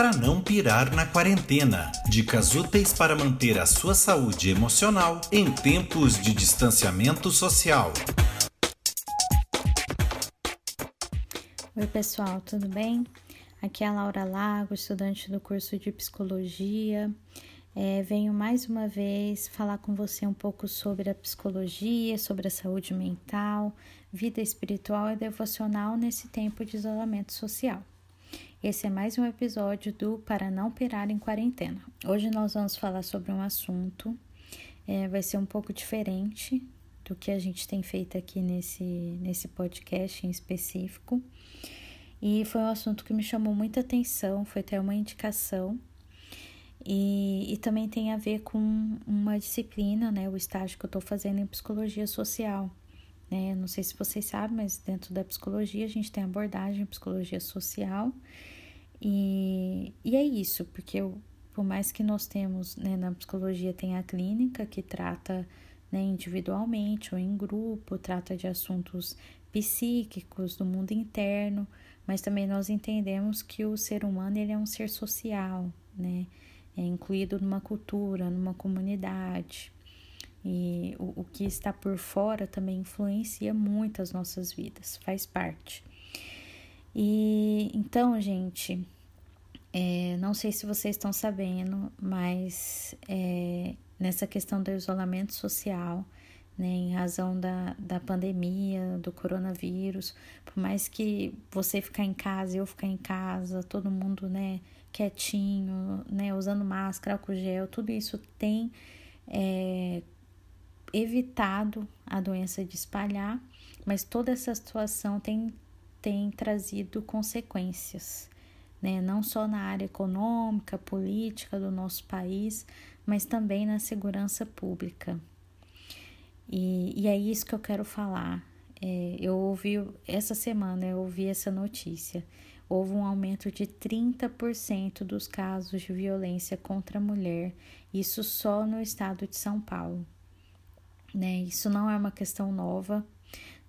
para não pirar na quarentena. Dicas úteis para manter a sua saúde emocional em tempos de distanciamento social. Oi, pessoal, tudo bem? Aqui é a Laura Lago, estudante do curso de psicologia. É, venho mais uma vez falar com você um pouco sobre a psicologia, sobre a saúde mental, vida espiritual e devocional nesse tempo de isolamento social. Esse é mais um episódio do Para Não Pirar em Quarentena. Hoje nós vamos falar sobre um assunto, é, vai ser um pouco diferente do que a gente tem feito aqui nesse, nesse podcast em específico. E foi um assunto que me chamou muita atenção, foi até uma indicação e, e também tem a ver com uma disciplina, né, o estágio que eu estou fazendo em psicologia social. Né? Não sei se vocês sabem, mas dentro da psicologia a gente tem abordagem em psicologia social. E, e é isso, porque eu, por mais que nós temos, né, na psicologia tem a clínica que trata né, individualmente ou em grupo, trata de assuntos psíquicos do mundo interno, mas também nós entendemos que o ser humano ele é um ser social, né? é incluído numa cultura, numa comunidade. E o, o que está por fora também influencia muito as nossas vidas, faz parte. E então, gente, é, não sei se vocês estão sabendo, mas é, nessa questão do isolamento social, né, em razão da, da pandemia, do coronavírus, por mais que você ficar em casa, eu ficar em casa, todo mundo, né, quietinho, né, usando máscara, álcool gel, tudo isso tem é, evitado a doença de espalhar, mas toda essa situação tem, tem trazido consequências, né, não só na área econômica, política do nosso país, mas também na segurança pública. E, e é isso que eu quero falar. É, eu ouvi, essa semana eu ouvi essa notícia houve um aumento de 30% dos casos de violência contra a mulher, isso só no estado de São Paulo. Né? Isso não é uma questão nova,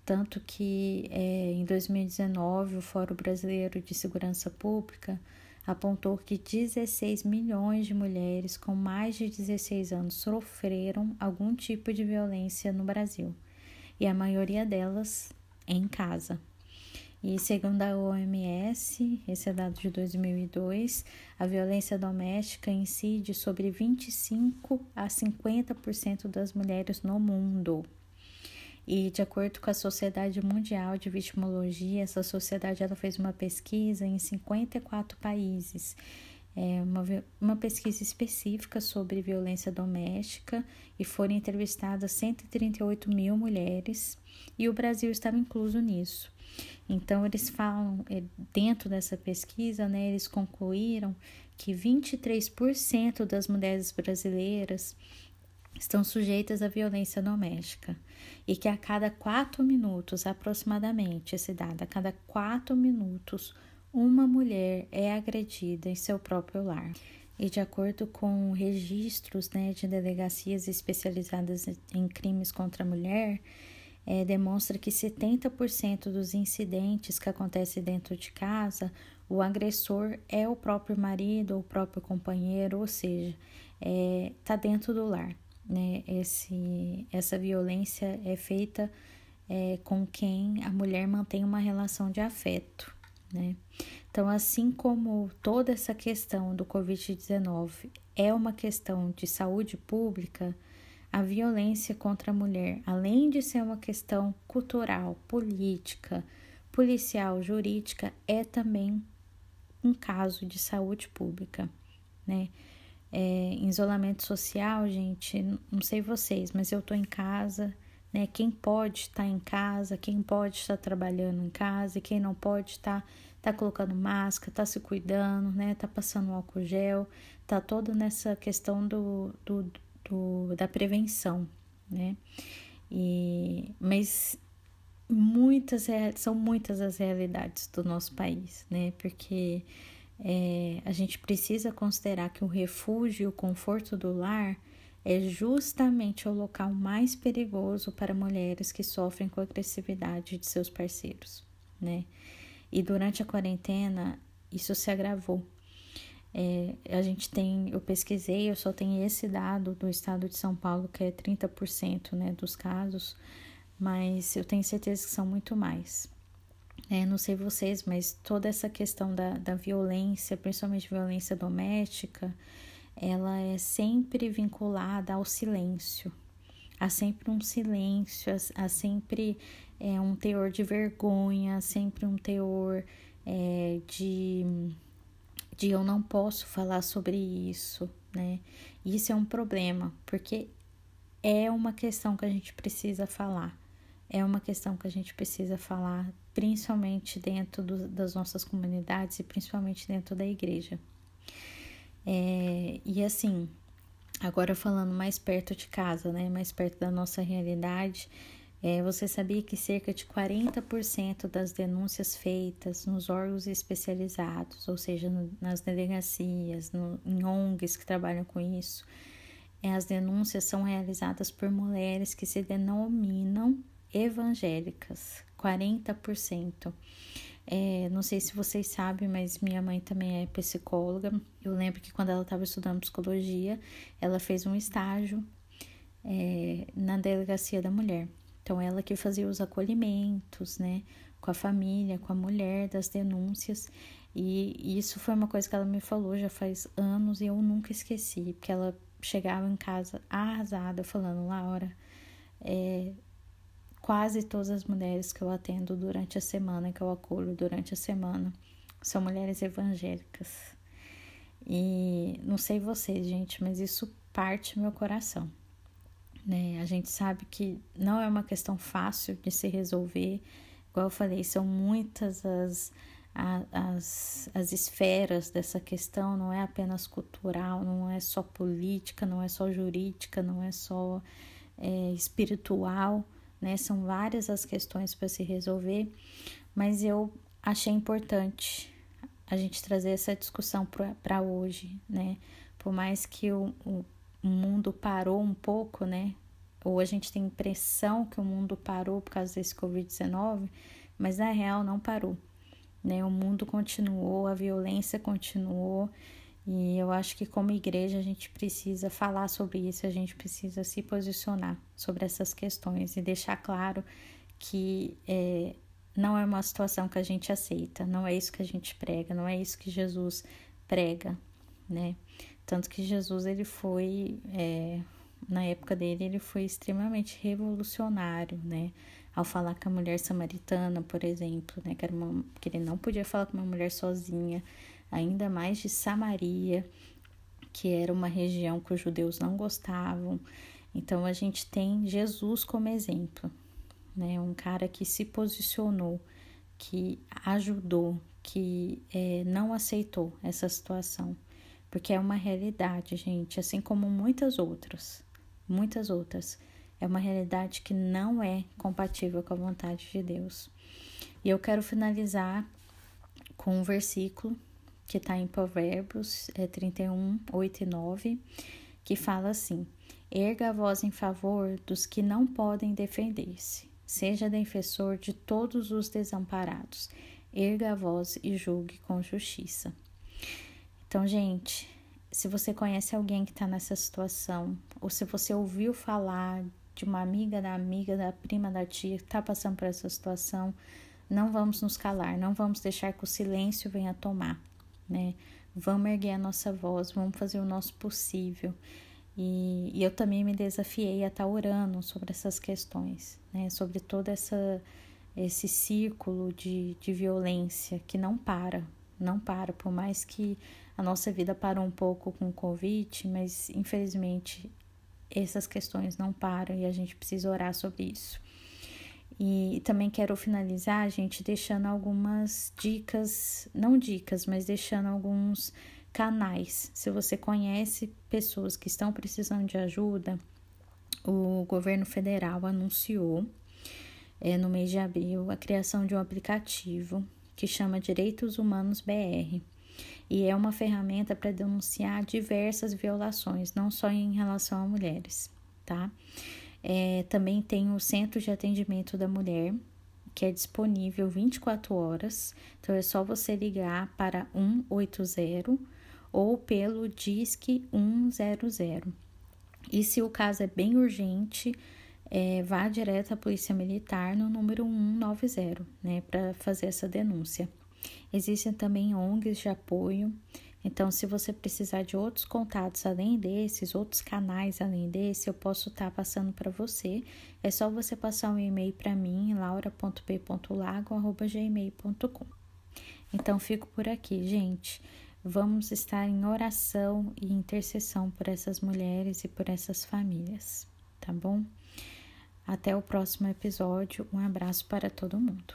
tanto que é, em 2019 o Fórum Brasileiro de Segurança Pública apontou que 16 milhões de mulheres com mais de 16 anos sofreram algum tipo de violência no Brasil, e a maioria delas em casa. E segundo a OMS, esse é dado de 2002, a violência doméstica incide sobre 25 a 50% das mulheres no mundo. E de acordo com a Sociedade Mundial de Vitimologia, essa sociedade ela fez uma pesquisa em 54 países é, uma, uma pesquisa específica sobre violência doméstica e foram entrevistadas 138 mil mulheres e o Brasil estava incluso nisso. Então, eles falam, é, dentro dessa pesquisa, né, eles concluíram que 23% das mulheres brasileiras estão sujeitas à violência doméstica e que a cada quatro minutos, aproximadamente, esse dado, a cada quatro minutos, uma mulher é agredida em seu próprio lar. E de acordo com registros né, de delegacias especializadas em crimes contra a mulher, é, demonstra que 70% dos incidentes que acontecem dentro de casa, o agressor é o próprio marido ou o próprio companheiro, ou seja, está é, tá dentro do lar. Né? Esse, essa violência é feita é, com quem a mulher mantém uma relação de afeto né? Então, assim como toda essa questão do Covid-19 é uma questão de saúde pública, a violência contra a mulher, além de ser uma questão cultural, política, policial, jurídica, é também um caso de saúde pública, né? É, isolamento social, gente, não sei vocês, mas eu tô em casa, né? Quem pode estar em casa, quem pode estar trabalhando em casa e quem não pode estar tá colocando máscara, tá se cuidando, né? Tá passando álcool gel, tá toda nessa questão do, do, do da prevenção, né? E, mas muitas são muitas as realidades do nosso país, né? Porque é, a gente precisa considerar que o refúgio e o conforto do lar é justamente o local mais perigoso para mulheres que sofrem com a agressividade de seus parceiros, né? E durante a quarentena isso se agravou. É, a gente tem, eu pesquisei, eu só tenho esse dado do estado de São Paulo, que é 30% né, dos casos, mas eu tenho certeza que são muito mais. É, não sei vocês, mas toda essa questão da, da violência, principalmente violência doméstica, ela é sempre vinculada ao silêncio. Há sempre um silêncio, há sempre é, um teor de vergonha, sempre um teor é, de, de eu não posso falar sobre isso, né? Isso é um problema, porque é uma questão que a gente precisa falar. É uma questão que a gente precisa falar, principalmente dentro do, das nossas comunidades e principalmente dentro da igreja. É, e assim, agora falando mais perto de casa, né, mais perto da nossa realidade, é, você sabia que cerca de 40% das denúncias feitas nos órgãos especializados, ou seja, no, nas delegacias, no, em ONGs que trabalham com isso, é, as denúncias são realizadas por mulheres que se denominam evangélicas, 40%. É, não sei se vocês sabem, mas minha mãe também é psicóloga. Eu lembro que quando ela estava estudando psicologia, ela fez um estágio é, na delegacia da mulher. Então, ela que fazia os acolhimentos, né, com a família, com a mulher, das denúncias. E isso foi uma coisa que ela me falou já faz anos e eu nunca esqueci, porque ela chegava em casa arrasada, falando: Laura, é, Quase todas as mulheres que eu atendo durante a semana, que eu acolho durante a semana, são mulheres evangélicas. E não sei vocês, gente, mas isso parte meu coração. Né? A gente sabe que não é uma questão fácil de se resolver. Igual eu falei, são muitas as, as, as esferas dessa questão, não é apenas cultural, não é só política, não é só jurídica, não é só é, espiritual né? São várias as questões para se resolver, mas eu achei importante a gente trazer essa discussão para hoje, né? Por mais que o, o, mundo parou um pouco, né? Ou a gente tem impressão que o mundo parou por causa desse Covid-19, mas na real não parou, né? O mundo continuou, a violência continuou e eu acho que, como igreja, a gente precisa falar sobre isso, a gente precisa se posicionar sobre essas questões e deixar claro que é, não é uma situação que a gente aceita, não é isso que a gente prega, não é isso que Jesus prega, né? Tanto que Jesus, ele foi, é, na época dele, ele foi extremamente revolucionário, né? Ao falar com a mulher samaritana, por exemplo, né? Que, uma, que ele não podia falar com uma mulher sozinha, ainda mais de Samaria, que era uma região que os judeus não gostavam. Então a gente tem Jesus como exemplo, né? Um cara que se posicionou, que ajudou, que é, não aceitou essa situação, porque é uma realidade, gente, assim como muitas outras, muitas outras. É uma realidade que não é compatível com a vontade de Deus. E eu quero finalizar com um versículo que está em Provérbios é, 31, 8 e 9, que fala assim: Erga a voz em favor dos que não podem defender-se, seja defensor de todos os desamparados, erga a voz e julgue com justiça. Então, gente, se você conhece alguém que está nessa situação, ou se você ouviu falar de uma amiga da amiga, da prima da tia que está passando por essa situação, não vamos nos calar, não vamos deixar que o silêncio venha tomar né? Vamos erguer a nossa voz, vamos fazer o nosso possível. E, e eu também me desafiei a estar orando sobre essas questões, né? Sobre todo essa, esse círculo de, de violência que não para, não para, por mais que a nossa vida parou um pouco com o Covid, mas infelizmente essas questões não param e a gente precisa orar sobre isso. E também quero finalizar, gente, deixando algumas dicas, não dicas, mas deixando alguns canais. Se você conhece pessoas que estão precisando de ajuda, o governo federal anunciou é, no mês de abril a criação de um aplicativo que chama Direitos Humanos BR. E é uma ferramenta para denunciar diversas violações, não só em relação a mulheres, tá? É, também tem o Centro de Atendimento da Mulher, que é disponível 24 horas. Então é só você ligar para 180 ou pelo Disque 100. E se o caso é bem urgente, é, vá direto à Polícia Militar no número 190, né, para fazer essa denúncia. Existem também ONGs de apoio, então se você precisar de outros contatos além desses, outros canais além desse, eu posso estar tá passando para você. É só você passar um e-mail para mim, laura.p.lago.gmail.com. Então fico por aqui, gente. Vamos estar em oração e intercessão por essas mulheres e por essas famílias, tá bom? Até o próximo episódio. Um abraço para todo mundo